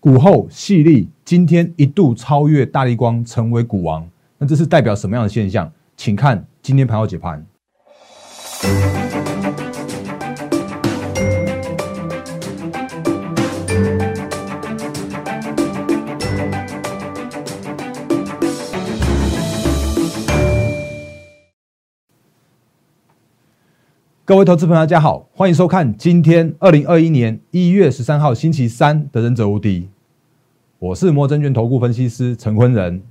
股后细粒今天一度超越大力光，成为股王。那这是代表什么样的现象？请看今天盘后解盘。各位投资朋友，大家好，欢迎收看今天二零二一年一月十三号星期三的《忍者无敌》，我是摩证券投顾分析师陈坤仁。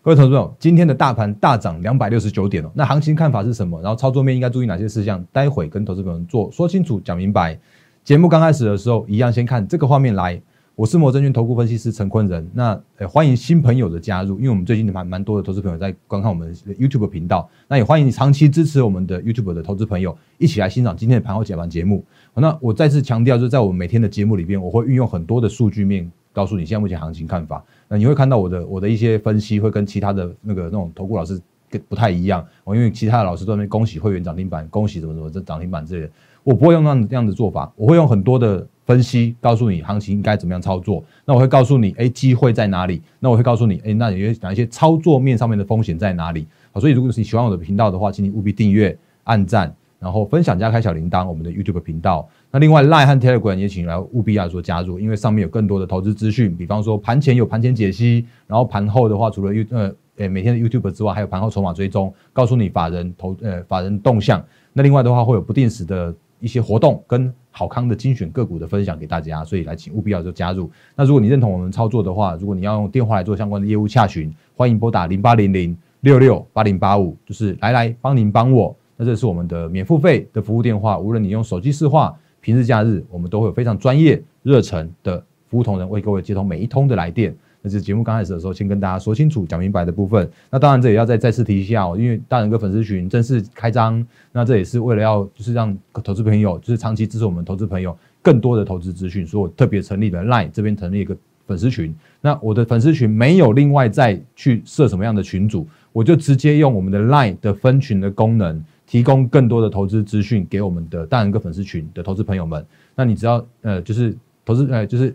各位投资朋友，今天的大盘大涨两百六十九点哦，那行情看法是什么？然后操作面应该注意哪些事项？待会跟投资朋友做说清楚、讲明白。节目刚开始的时候，一样先看这个画面来。我是摩证券投顾分析师陈坤仁，那呃欢迎新朋友的加入，因为我们最近蛮蛮多的投资朋友在观看我们 YouTube 频道，那也欢迎你长期支持我们的 YouTube 的投资朋友一起来欣赏今天的盘后解盘节目。那我再次强调，就是在我们每天的节目里边，我会运用很多的数据面告诉你现在目前行情看法。那你会看到我的我的一些分析会跟其他的那个那种投顾老师跟不太一样，我因为其他的老师都在那边恭喜会员涨停板，恭喜什么什么这涨停板之类的，我不会用那样这样的做法，我会用很多的。分析告诉你行情应该怎么样操作，那我会告诉你，哎，机会在哪里？那我会告诉你，哎，那有哪一些操作面上面的风险在哪里？好，所以如果你喜欢我的频道的话，请你务必订阅、按赞，然后分享加开小铃铛，我们的 YouTube 频道。那另外 Line 和 Telegram 也请来务必要说加入，因为上面有更多的投资资讯，比方说盘前有盘前解析，然后盘后的话，除了 U 呃诶每天的 YouTube 之外，还有盘后筹码追踪，告诉你法人投呃法人动向。那另外的话，会有不定时的一些活动跟。好康的精选个股的分享给大家，所以来请务必要就加入。那如果你认同我们操作的话，如果你要用电话来做相关的业务洽询，欢迎拨打零八零零六六八零八五，就是来来帮您帮我。那这是我们的免付费的服务电话，无论你用手机视话，平日假日，我们都会有非常专业热忱的服务同仁为各位接通每一通的来电。那是节目刚开始的时候，先跟大家说清楚、讲明白的部分。那当然，这也要再再次提一下哦，因为大人哥粉丝群正式开张，那这也是为了要就是让投资朋友，就是长期支持我们投资朋友更多的投资资讯，所以我特别成立了 LINE 这边成立一个粉丝群。那我的粉丝群没有另外再去设什么样的群组，我就直接用我们的 LINE 的分群的功能，提供更多的投资资讯给我们的大人哥粉丝群的投资朋友们。那你只要呃，就是投资呃，就是。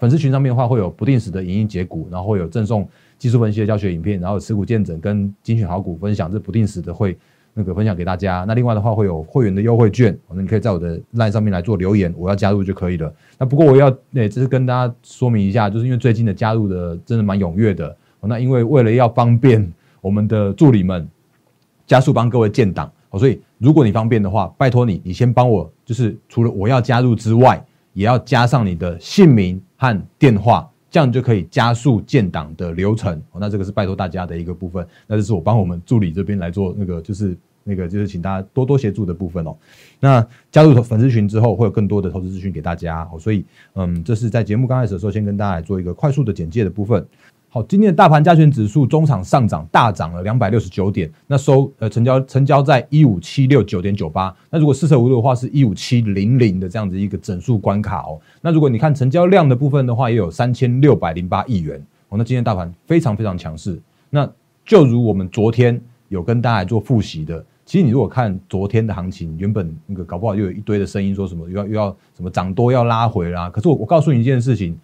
粉丝群上面的话，会有不定时的影音解股，然后会有赠送技术分析的教学影片，然后持股见证跟精选好股分享，这不定时的会那个分享给大家。那另外的话，会有会员的优惠券，那你可以在我的 line 上面来做留言，我要加入就可以了。那不过我要诶，这是跟大家说明一下，就是因为最近的加入的真的蛮踊跃的，那因为为了要方便我们的助理们加速帮各位建档，所以如果你方便的话，拜托你，你先帮我，就是除了我要加入之外。也要加上你的姓名和电话，这样就可以加速建档的流程。那这个是拜托大家的一个部分。那这是我帮我们助理这边来做那个，就是那个就是请大家多多协助的部分哦。那加入粉丝群之后，会有更多的投资资讯给大家。所以，嗯，这是在节目刚开始的时候，先跟大家来做一个快速的简介的部分。好，今天的大盘加权指数中场上涨，大涨了两百六十九点，那收呃成交成交在一五七六九点九八，那如果四舍五入的话是一五七零零的这样子一个整数关卡哦。那如果你看成交量的部分的话，也有三千六百零八亿元哦。那今天大盘非常非常强势，那就如我们昨天有跟大家做复习的，其实你如果看昨天的行情，原本那个搞不好又有一堆的声音说什么又要又要什么涨多要拉回啦，可是我我告诉你一件事情，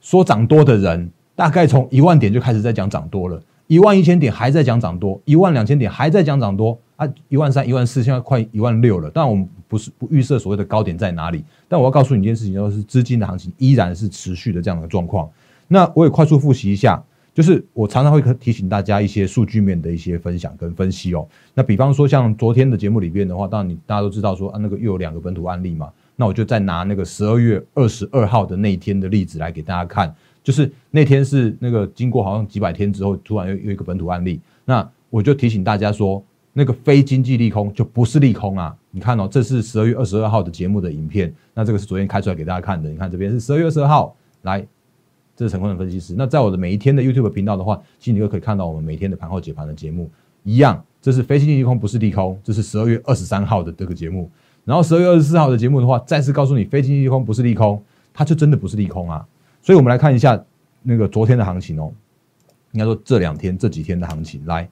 说涨多的人。大概从一万点就开始在讲涨多了，一万一千点还在讲涨多，一万两千点还在讲涨多啊，一万三、一万四，现在快一万六了。但我们不是不预设所谓的高点在哪里，但我要告诉你一件事情，就是资金的行情依然是持续的这样的状况。那我也快速复习一下，就是我常常会提醒大家一些数据面的一些分享跟分析哦。那比方说像昨天的节目里边的话，当然你大家都知道说啊，那个又有两个本土案例嘛，那我就再拿那个十二月二十二号的那一天的例子来给大家看。就是那天是那个经过好像几百天之后，突然又有一个本土案例，那我就提醒大家说，那个非经济利空就不是利空啊！你看哦，这是十二月二十二号的节目的影片，那这个是昨天开出来给大家看的。你看这边是十二月二十二号，来，这是成功的分析师。那在我的每一天的 YouTube 频道的话，其实你都可以看到我们每天的盘后解盘的节目一样，这是非经济利空不是利空，这是十二月二十三号的这个节目。然后十二月二十四号的节目的话，再次告诉你非经济利空不是利空，它就真的不是利空啊！所以，我们来看一下那个昨天的行情哦。应该说这两天这几天的行情，来，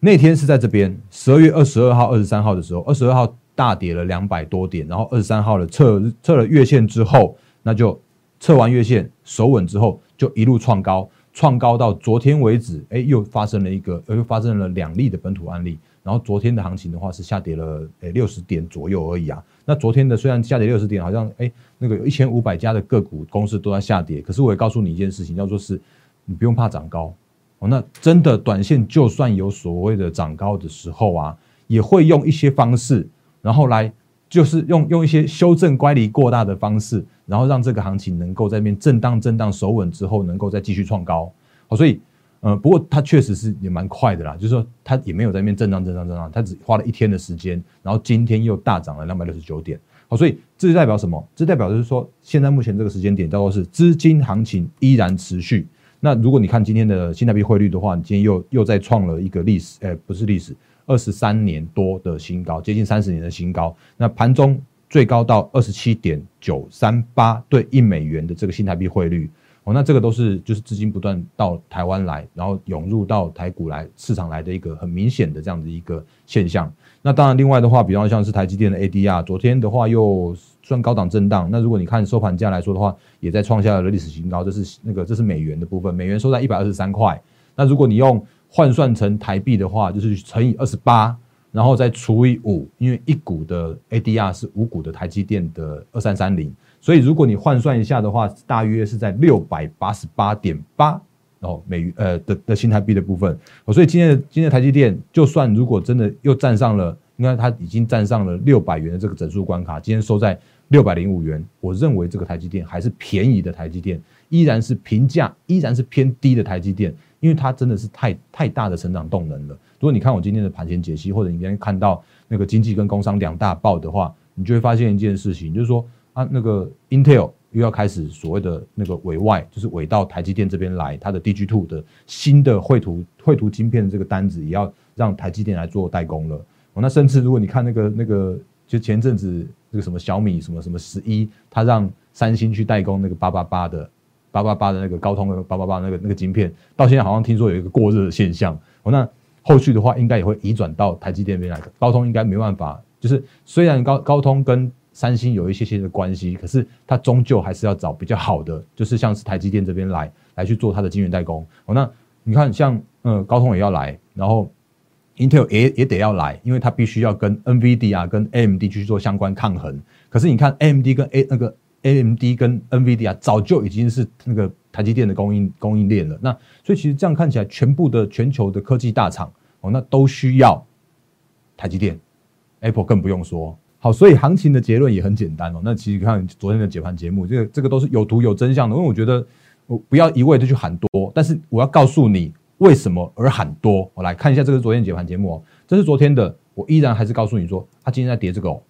那天是在这边十二月二十二号、二十三号的时候，二十二号大跌了两百多点，然后二十三号的测测了月线之后，那就测完月线守稳之后，就一路创高，创高到昨天为止，哎，又发生了一个，又发生了两例的本土案例。然后昨天的行情的话是下跌了诶六十点左右而已啊。那昨天的虽然下跌六十点，好像哎那个有一千五百家的个股公司都在下跌，可是我也告诉你一件事情，叫做是你不用怕涨高哦。那真的短线就算有所谓的涨高的时候啊，也会用一些方式，然后来就是用用一些修正乖离过大的方式，然后让这个行情能够在边震荡震荡守稳之后，能够再继续创高。好，所以。呃，不过它确实是也蛮快的啦，就是说它也没有在那边震荡震荡震荡，它只花了一天的时间，然后今天又大涨了两百六十九点，好，所以这就代表什么？这代表就是说，现在目前这个时间点叫做是资金行情依然持续。那如果你看今天的新台币汇率的话，你今天又又再创了一个历史，哎，不是历史，二十三年多的新高，接近三十年的新高。那盘中最高到二十七点九三八对一美元的这个新台币汇率。哦，那这个都是就是资金不断到台湾来，然后涌入到台股来市场来的一个很明显的这样的一个现象。那当然，另外的话，比方像是台积电的 ADR，昨天的话又算高档震荡。那如果你看收盘价来说的话，也在创下了历史新高。这是那个这是美元的部分，美元收在一百二十三块。那如果你用换算成台币的话，就是乘以二十八，然后再除以五，因为一股的 ADR 是五股的台积电的二三三零。所以，如果你换算一下的话，大约是在六百八十八点八哦美呃的的新台币的部分。所以今天的今天台积电，就算如果真的又站上了，应该它已经站上了六百元的这个整数关卡，今天收在六百零五元。我认为这个台积电还是便宜的台积电，依然是平价依然是偏低的台积电，因为它真的是太太大的成长动能了。如果你看我今天的盘前解析，或者你今天看到那个经济跟工商两大报的话，你就会发现一件事情，就是说。啊，那个 Intel 又要开始所谓的那个委外，就是委到台积电这边来，它的 DG Two 的新的绘图绘图晶片的这个单子，也要让台积电来做代工了。哦，那甚至如果你看那个那个，就前阵子那个什么小米什么什么十一，它让三星去代工那个八八八的八八八的那个高通的八八八那个那个晶片，到现在好像听说有一个过热的现象。哦，那后续的话应该也会移转到台积电边来，高通应该没办法，就是虽然高高通跟三星有一些些的关系，可是它终究还是要找比较好的，就是像是台积电这边来来去做它的晶圆代工。哦，那你看像呃高通也要来，然后 Intel 也也得要来，因为它必须要跟 NVD 啊跟 AMD 去做相关抗衡。可是你看 AMD 跟 A 那个 AMD 跟 NVD 啊，早就已经是那个台积电的供应供应链了。那所以其实这样看起来，全部的全球的科技大厂哦，那都需要台积电，Apple 更不用说。好，所以行情的结论也很简单哦。那其实看昨天的解盘节目，这个这个都是有图有真相的。因为我觉得，我不要一味的去喊多，但是我要告诉你为什么而喊多。我来看一下这个昨天解盘节目哦，这是昨天的，我依然还是告诉你说，它今天在跌这个哦，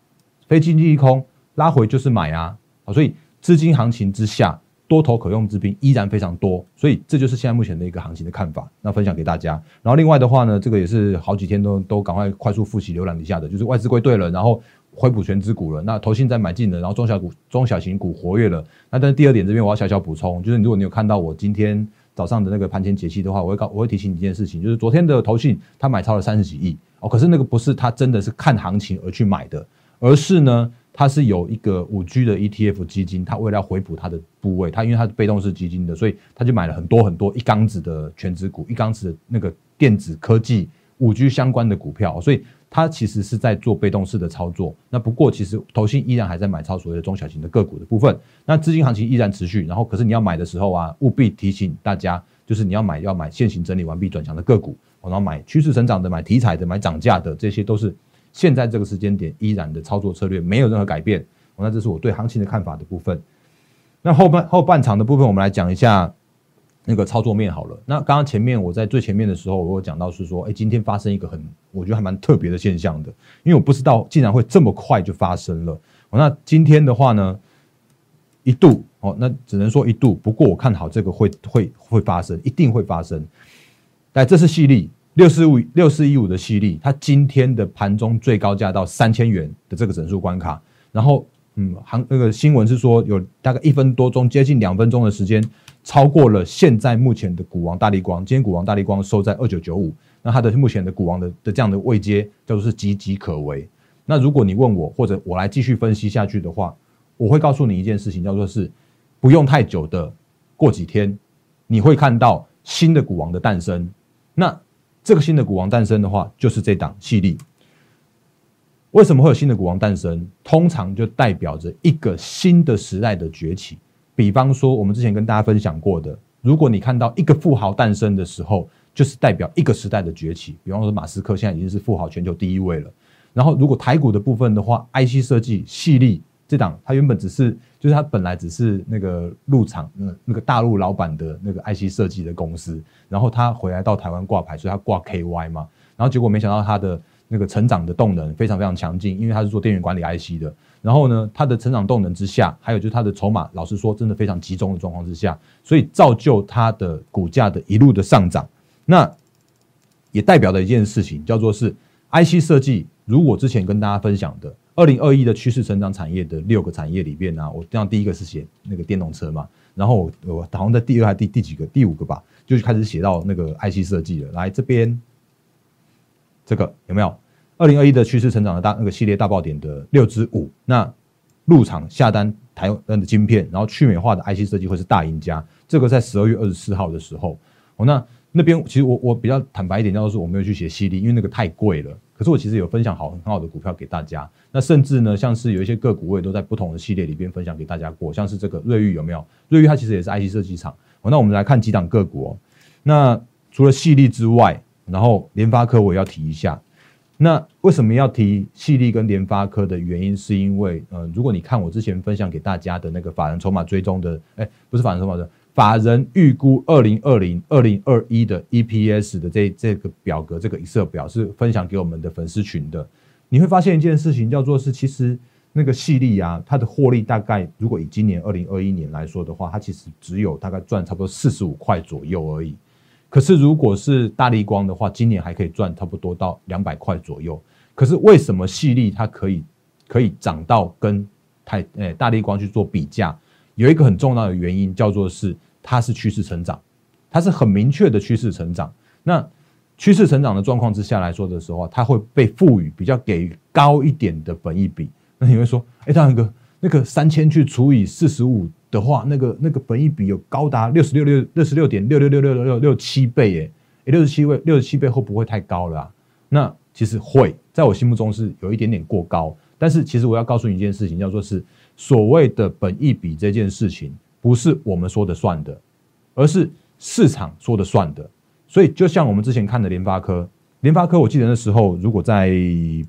非经济利空拉回就是买啊。好，所以资金行情之下。多头可用之兵依然非常多，所以这就是现在目前的一个行情的看法。那分享给大家。然后另外的话呢，这个也是好几天都都赶快快速复习浏览一下的，就是外资归队了，然后回补全资股了，那投信在买进了，然后中小股中小型股活跃了。那但是第二点这边我要小小补充，就是如果你有看到我今天早上的那个盘前解析的话，我会告我会提醒你一件事情，就是昨天的投信他买超了三十几亿哦，可是那个不是他真的是看行情而去买的，而是呢。它是有一个五 G 的 ETF 基金，它为了要回补它的部位，它因为它是被动式基金的，所以它就买了很多很多一缸子的全值股，一缸子的那个电子科技五 G 相关的股票，所以它其实是在做被动式的操作。那不过其实投信依然还在买超所谓的中小型的个股的部分，那资金行情依然持续。然后可是你要买的时候啊，务必提醒大家，就是你要买要买现行整理完毕转强的个股，然后买趋势成长的、买题材的、买涨价的，这些都是。现在这个时间点依然的操作策略没有任何改变，那这是我对行情的看法的部分。那后半后半场的部分，我们来讲一下那个操作面好了。那刚刚前面我在最前面的时候，我有讲到是说，哎，今天发生一个很我觉得还蛮特别的现象的，因为我不知道竟然会这么快就发生了。那今天的话呢，一度哦，那只能说一度，不过我看好这个会会会发生，一定会发生。但，这是细粒。六四五六四一五的犀利，它今天的盘中最高价到三千元的这个整数关卡，然后嗯，行那个新闻是说有大概一分多钟，接近两分钟的时间，超过了现在目前的股王大力光。今天股王大力光收在二九九五，那它的目前的股王的的这样的位阶叫做是岌岌可危。那如果你问我，或者我来继续分析下去的话，我会告诉你一件事情，叫做是不用太久的，过几天你会看到新的股王的诞生。那这个新的股王诞生的话，就是这档系列。为什么会有新的股王诞生？通常就代表着一个新的时代的崛起。比方说，我们之前跟大家分享过的，如果你看到一个富豪诞生的时候，就是代表一个时代的崛起。比方说，马斯克现在已经是富豪全球第一位了。然后，如果台股的部分的话，IC 设计细粒这档，它原本只是，就是它本来只是那个入场，那那个大陆老板的那个 IC 设计的公司，然后他回来到台湾挂牌，所以他挂 KY 嘛。然后结果没想到他的那个成长的动能非常非常强劲，因为他是做电源管理 IC 的。然后呢，它的成长动能之下，还有就是它的筹码，老实说，真的非常集中的状况之下，所以造就它的股价的一路的上涨。那也代表了一件事情，叫做是 IC 设计。如果之前跟大家分享的二零二一的趋势成长产业的六个产业里边呢，我这样第一个是写那个电动车嘛，然后我好像在第二还第第几个第五个吧，就开始写到那个 IC 设计了。来这边，这个有没有？二零二一的趋势成长的大那个系列大爆点的六支五，那入场下单台湾的晶片，然后去美化的 IC 设计会是大赢家。这个在十二月二十四号的时候，哦，那那边其实我我比较坦白一点，就是我没有去写犀利，因为那个太贵了。可是我其实有分享好很好的股票给大家。那甚至呢，像是有一些个股我也都在不同的系列里边分享给大家过，像是这个瑞昱有没有？瑞昱它其实也是 IC 设计厂。哦，那我们来看几档个股哦。那除了细粒之外，然后联发科我也要提一下。那为什么要提细粒跟联发科的原因，是因为，呃，如果你看我之前分享给大家的那个法人筹码追踪的，哎，不是法人筹码的，法人预估二零二零、二零二一的 EPS 的这这个表格，这个 Excel 表是分享给我们的粉丝群的。你会发现一件事情，叫做是其实那个细粒啊，它的获利大概，如果以今年二零二一年来说的话，它其实只有大概赚差不多四十五块左右而已。可是，如果是大力光的话，今年还可以赚差不多到两百块左右。可是为什么细粒它可以可以涨到跟太诶大力光去做比价？有一个很重要的原因叫做是它是趋势成长，它是很明确的趋势成长。那趋势成长的状况之下来说的时候，它会被赋予比较给高一点的本益比。那你会说，哎，大哥，那个三千去除以四十五。的话，那个那个本益比有高达六十六六六十六点六六六六六六七倍耶，六十七倍六十七倍会不会太高了？那其实会在我心目中是有一点点过高。但是其实我要告诉你一件事情，叫做是所谓的本益比这件事情，不是我们说的算的，而是市场说的算的。所以就像我们之前看的联发科，联发科我记得那时候如果在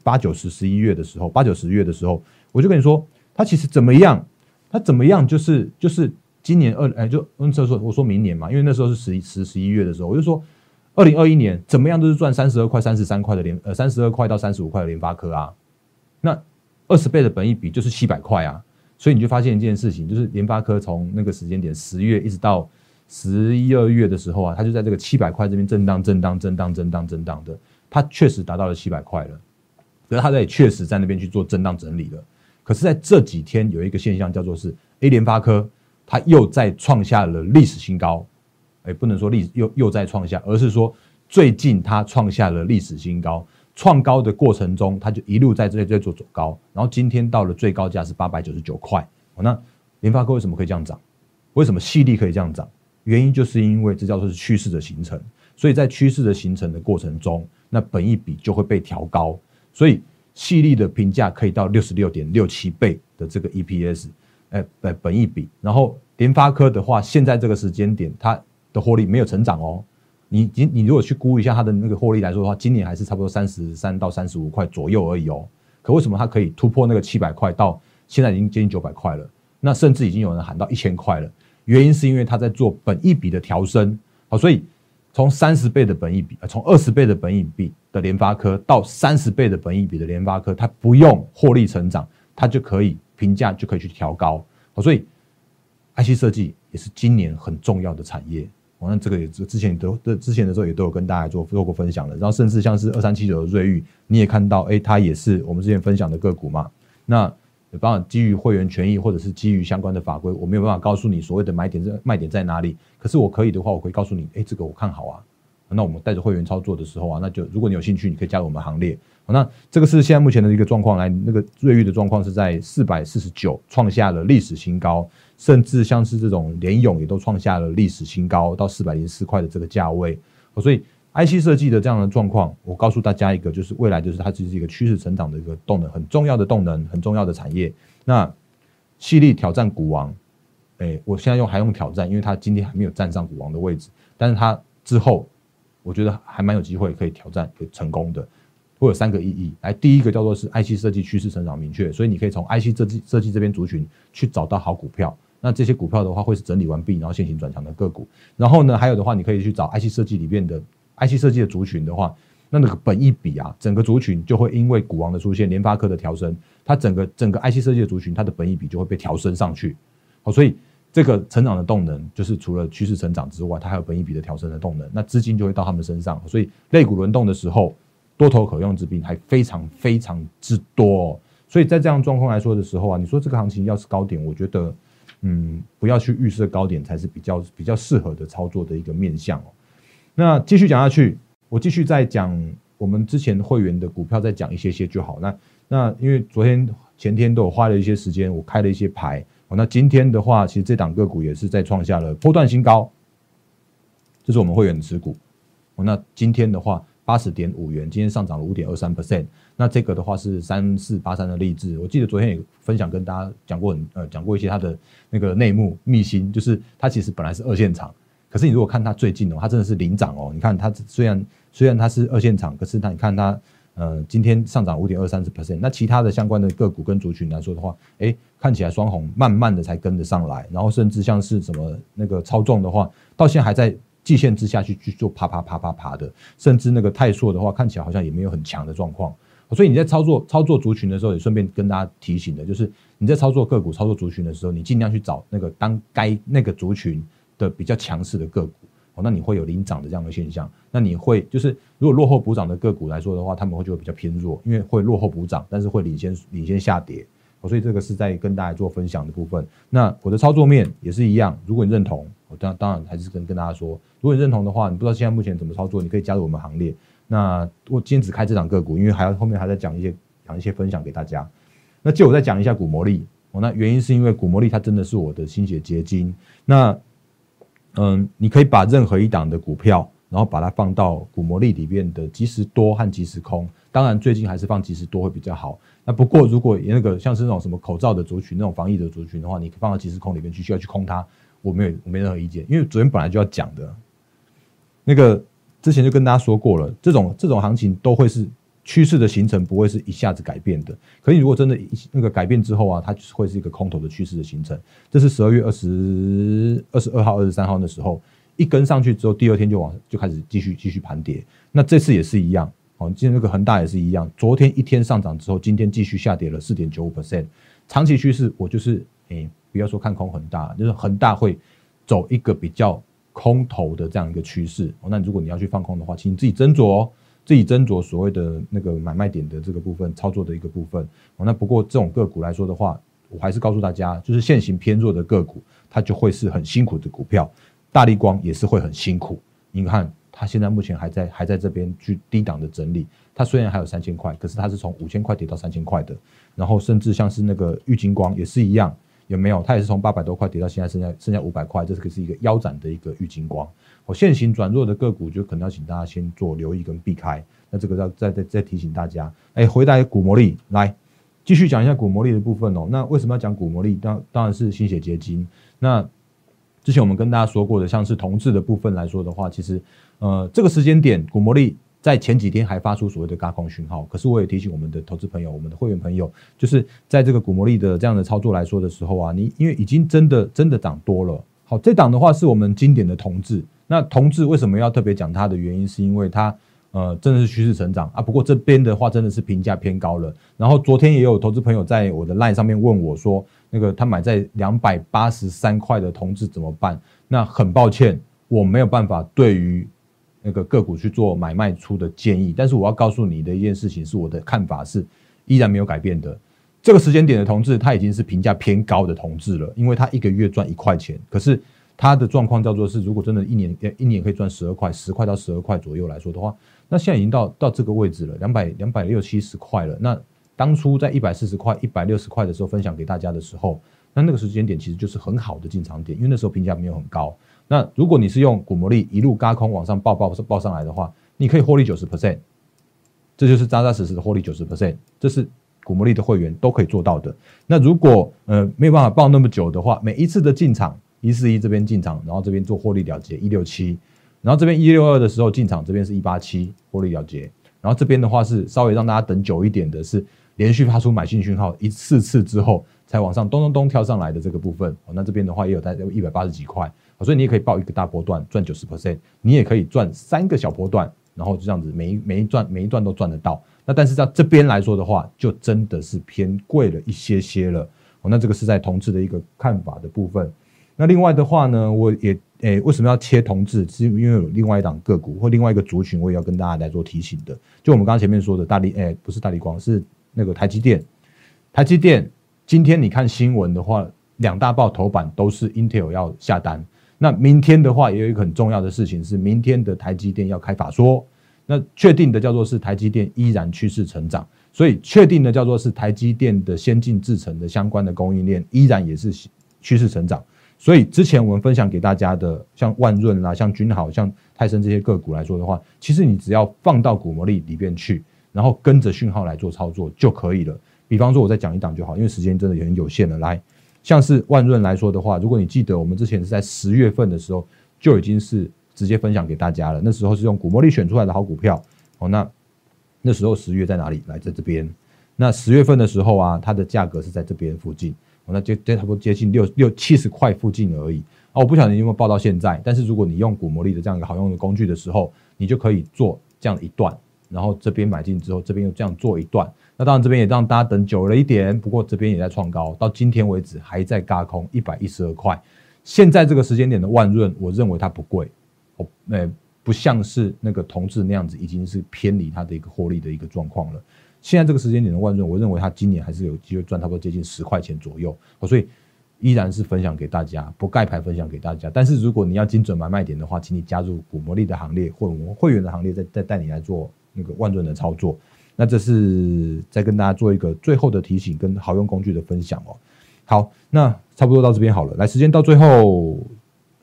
八九十十一月的时候，八九十月的时候，我就跟你说，它其实怎么样？它怎么样？就是就是今年二哎，就那时候说我说明年嘛，因为那时候是十十十一月的时候，我就说二零二一年怎么样都是赚三十二块、三十三块的联呃三十二块到三十五块的联发科啊，那二十倍的本益比就是七百块啊，所以你就发现一件事情，就是联发科从那个时间点十月一直到十一二月的时候啊，它就在这个七百块这边震荡、震荡、震荡、震荡、震荡的，它确实达到了七百块了，可是它也确实在那边去做震荡整理了。可是，在这几天有一个现象，叫做是 A 联发科，它又在创下了历史新高。哎，不能说历又又在创下，而是说最近它创下了历史新高。创高的过程中，它就一路在这里在做走高，然后今天到了最高价是八百九十九块。那联发科为什么可以这样涨？为什么细粒可以这样涨？原因就是因为这叫做是趋势的形成。所以在趋势的形成的过程中，那本一比就会被调高。所以。细粒的评价可以到六十六点六七倍的这个 EPS，哎，本本益比。然后联发科的话，现在这个时间点，它的获利没有成长哦。你你你如果去估一下它的那个获利来说的话，今年还是差不多三十三到三十五块左右而已哦。可为什么它可以突破那个七百块，到现在已经接近九百块了？那甚至已经有人喊到一千块了。原因是因为它在做本益比的调升，好，所以。从三十倍的本益比，呃，从二十倍的本益比的联发科到三十倍的本益比的联发科，它不用获利成长，它就可以评价就可以去调高。所以 IC 设计也是今年很重要的产业。我看这个也之前都的之前的时候也都有跟大家做做过分享的。然后甚至像是二三七九的瑞昱，你也看到，哎，它也是我们之前分享的个股嘛。那有办法基于会员权益或者是基于相关的法规，我没有办法告诉你所谓的买点、卖点在哪里。可是我可以的话，我可以告诉你，哎，这个我看好啊，那我们带着会员操作的时候啊，那就如果你有兴趣，你可以加入我们行列。那这个是现在目前的一个状况，来那个瑞昱的状况是在四百四十九创下了历史新高，甚至像是这种联勇也都创下了历史新高，到四百零四块的这个价位。所以 IC 设计的这样的状况，我告诉大家一个，就是未来就是它只是一个趋势成长的一个动能，很重要的动能，很重要的产业。那犀利挑战股王，哎，我现在用还用挑战，因为它今天还没有站上股王的位置，但是它之后。我觉得还蛮有机会可以挑战成功的，会有三个意义。来，第一个叫做是 IC 设计趋势成长明确，所以你可以从 IC 设计设计这边族群去找到好股票。那这些股票的话，会是整理完毕，然后现行转强的个股。然后呢，还有的话，你可以去找 IC 设计里面的 IC 设计的族群的话，那那个本一比啊，整个族群就会因为股王的出现，联发科的调升，它整个整个 IC 设计的族群，它的本一比就会被调升上去。好，所以。这个成长的动能，就是除了趋势成长之外，它还有本益比的调升的动能，那资金就会到他们身上，所以类股轮动的时候，多头可用之兵还非常非常之多。所以在这样状况来说的时候啊，你说这个行情要是高点，我觉得，嗯，不要去预设高点才是比较比较适合的操作的一个面向哦。那继续讲下去，我继续再讲我们之前会员的股票，再讲一些些就好。那那因为昨天前天都有花了一些时间，我开了一些牌。哦，那今天的话，其实这档个股也是在创下了波段新高，这是我们会员持股。哦，那今天的话，八十点五元，今天上涨了五点二三 percent。那这个的话是三四八三的励志，我记得昨天也分享跟大家讲过，呃，讲过一些它的那个内幕秘辛，就是它其实本来是二线厂，可是你如果看它最近哦，它真的是领涨哦。你看它虽然虽然它是二线厂，可是它你看它。呃，今天上涨五点二三十 percent，那其他的相关的个股跟族群来说的话，哎，看起来双红慢慢的才跟得上来，然后甚至像是什么那个超重的话，到现在还在季线之下去去做爬爬爬爬爬的，甚至那个泰硕的话，看起来好像也没有很强的状况，所以你在操作操作族群的时候，也顺便跟大家提醒的，就是你在操作个股、操作族群的时候，你尽量去找那个当该那个族群的比较强势的个股。那你会有领涨的这样的现象，那你会就是如果落后补涨的个股来说的话，他们会就会比较偏弱，因为会落后补涨，但是会领先领先下跌，所以这个是在跟大家做分享的部分。那我的操作面也是一样，如果你认同，我当当然还是跟跟大家说，如果你认同的话，你不知道现在目前怎么操作，你可以加入我们行列。那我今天只开这档个股，因为还要后面还在讲一些讲一些分享给大家。那就我再讲一下股魔力，哦，那原因是因为股魔力它真的是我的心血结晶。那嗯，你可以把任何一档的股票，然后把它放到股魔力里面的即时多和即时空。当然，最近还是放即时多会比较好。那不过，如果那个像是那种什么口罩的族群、那种防疫的族群的话，你放到即时空里面去，需要去空它，我没有我没任何意见。因为昨天本来就要讲的，那个之前就跟大家说过了，这种这种行情都会是。趋势的形成不会是一下子改变的，可你如果真的那个改变之后啊，它会是一个空头的趋势的形成。这是十二月二十二十二号、二十三号的时候，一根上去之后，第二天就往就开始继续继续盘跌。那这次也是一样，哦，今天那个恒大也是一样，昨天一天上涨之后，今天继续下跌了四点九五 percent。长期趋势我就是诶，不要说看空恒大，就是恒大会走一个比较空头的这样一个趋势。哦，那如果你要去放空的话，请你自己斟酌哦。自己斟酌所谓的那个买卖点的这个部分操作的一个部分。那不过这种个股来说的话，我还是告诉大家，就是现行偏弱的个股，它就会是很辛苦的股票。大力光也是会很辛苦。你看，它现在目前还在还在这边去低档的整理。它虽然还有三千块，可是它是从五千块跌到三千块的。然后甚至像是那个玉金光也是一样，有没有？它也是从八百多块跌到现在剩下剩下五百块，这是是一个腰斩的一个玉金光。我现行转弱的个股，就可能要请大家先做留意跟避开。那这个要再再再提醒大家，哎，回来股魔力来继续讲一下股魔力的部分哦。那为什么要讲股魔力？当当然是心血结晶。那之前我们跟大家说过的，像是同质的部分来说的话，其实呃这个时间点，股魔力在前几天还发出所谓的高空讯号。可是我也提醒我们的投资朋友、我们的会员朋友，就是在这个股魔力的这样的操作来说的时候啊，你因为已经真的真的涨多了。好，这档的话是我们经典的同质。那同质为什么要特别讲它的原因？是因为它呃真的是趋势成长啊。不过这边的话真的是评价偏高了。然后昨天也有投资朋友在我的 line 上面问我说，那个他买在两百八十三块的同质怎么办？那很抱歉，我没有办法对于那个个股去做买卖出的建议。但是我要告诉你的一件事情是，我的看法是依然没有改变的。这个时间点的同志，他已经是评价偏高的同志了，因为他一个月赚一块钱，可是。他的状况叫做是，如果真的一年一年可以赚十二块，十块到十二块左右来说的话，那现在已经到到这个位置了，两百两百六七十块了。那当初在一百四十块、一百六十块的时候分享给大家的时候，那那个时间点其实就是很好的进场点，因为那时候评价没有很高。那如果你是用股魔力一路嘎空往上爆爆爆上来的话，你可以获利九十 percent，这就是扎扎实实的获利九十 percent，这是股魔力的会员都可以做到的。那如果呃没有办法爆那么久的话，每一次的进场。一四一这边进场，然后这边做获利了结一六七，然后这边一六二的时候进场，这边是一八七获利了结，然后这边的话是稍微让大家等久一点的，是连续发出买进讯号一四次之后才往上咚咚咚跳上来的这个部分。哦，那这边的话也有在一百八十几块，所以你也可以报一个大波段赚九十 percent，你也可以赚三个小波段，然后就这样子每一每一段每一段都赚得到。那但是在这边来说的话，就真的是偏贵了一些些了。哦，那这个是在同志的一个看法的部分。那另外的话呢，我也诶，为什么要切同志？是因为有另外一档个股或另外一个族群，我也要跟大家来做提醒的。就我们刚刚前面说的大力，诶，不是大力光，是那个台积电。台积电今天你看新闻的话，两大报头版都是 Intel 要下单。那明天的话，也有一个很重要的事情是，明天的台积电要开法说。那确定的叫做是台积电依然趋势成长，所以确定的叫做是台积电的先进制程的相关的供应链依然也是趋势成长。所以之前我们分享给大家的，像万润啦、像君豪、像泰森这些个股来说的话，其实你只要放到股魔力里边去，然后跟着讯号来做操作就可以了。比方说，我再讲一档就好，因为时间真的也很有限了。来，像是万润来说的话，如果你记得我们之前是在十月份的时候就已经是直接分享给大家了，那时候是用股魔力选出来的好股票。哦，那那时候十月在哪里？来在这边。那十月份的时候啊，它的价格是在这边附近。哦那就差不多接近六六七十块附近而已啊！我不晓得你有没有报到现在，但是如果你用股魔力的这样一个好用的工具的时候，你就可以做这样一段，然后这边买进之后，这边又这样做一段。那当然这边也让大家等久了一点，不过这边也在创高，到今天为止还在嘎空一百一十二块。现在这个时间点的万润，我认为它不贵，哦，呃，不像是那个同志那样子，已经是偏离它的一个获利的一个状况了。现在这个时间点的万润，我认为它今年还是有机会赚差不多接近十块钱左右，所以依然是分享给大家，不盖牌分享给大家。但是如果你要精准买卖点的话，请你加入股魔力的行列，或我们会员的行列，再再带你来做那个万润的操作。那这是再跟大家做一个最后的提醒跟好用工具的分享哦。好，那差不多到这边好了。来，时间到最后，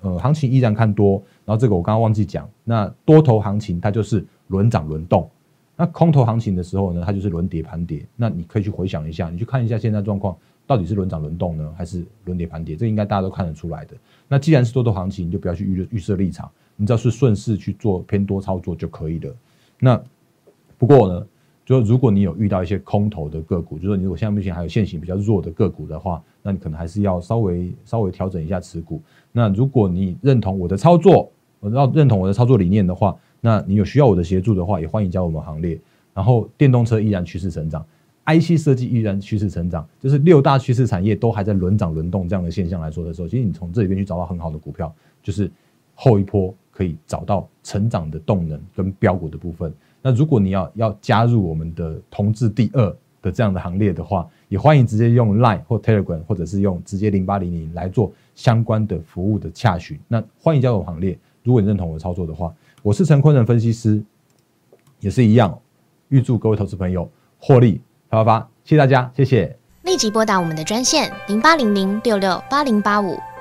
呃，行情依然看多，然后这个我刚刚忘记讲，那多头行情它就是轮涨轮动。那空头行情的时候呢，它就是轮跌盘跌。那你可以去回想一下，你去看一下现在状况，到底是轮涨轮动呢，还是轮跌盘跌？这应该大家都看得出来的。那既然是多头行情，你就不要去预预设立场，你只要是顺势去做偏多操作就可以了。那不过呢，就是如果你有遇到一些空头的个股，就是你如果现在目前还有现行比较弱的个股的话，那你可能还是要稍微稍微调整一下持股。那如果你认同我的操作，我要认同我的操作理念的话，那你有需要我的协助的话，也欢迎加入我们行列。然后电动车依然趋势成长，IC 设计依然趋势成长，就是六大趋势产业都还在轮涨轮动这样的现象来说的时候，其实你从这里边去找到很好的股票，就是后一波可以找到成长的动能跟标股的部分。那如果你要要加入我们的同志第二的这样的行列的话，也欢迎直接用 Line 或 Telegram，或者是用直接零八零零来做相关的服务的洽询。那欢迎加入行列，如果你认同我的操作的话。我是陈坤仁分析师，也是一样，预祝各位投资朋友获利发发发，谢谢大家，谢谢。立即拨打我们的专线零八零零六六八零八五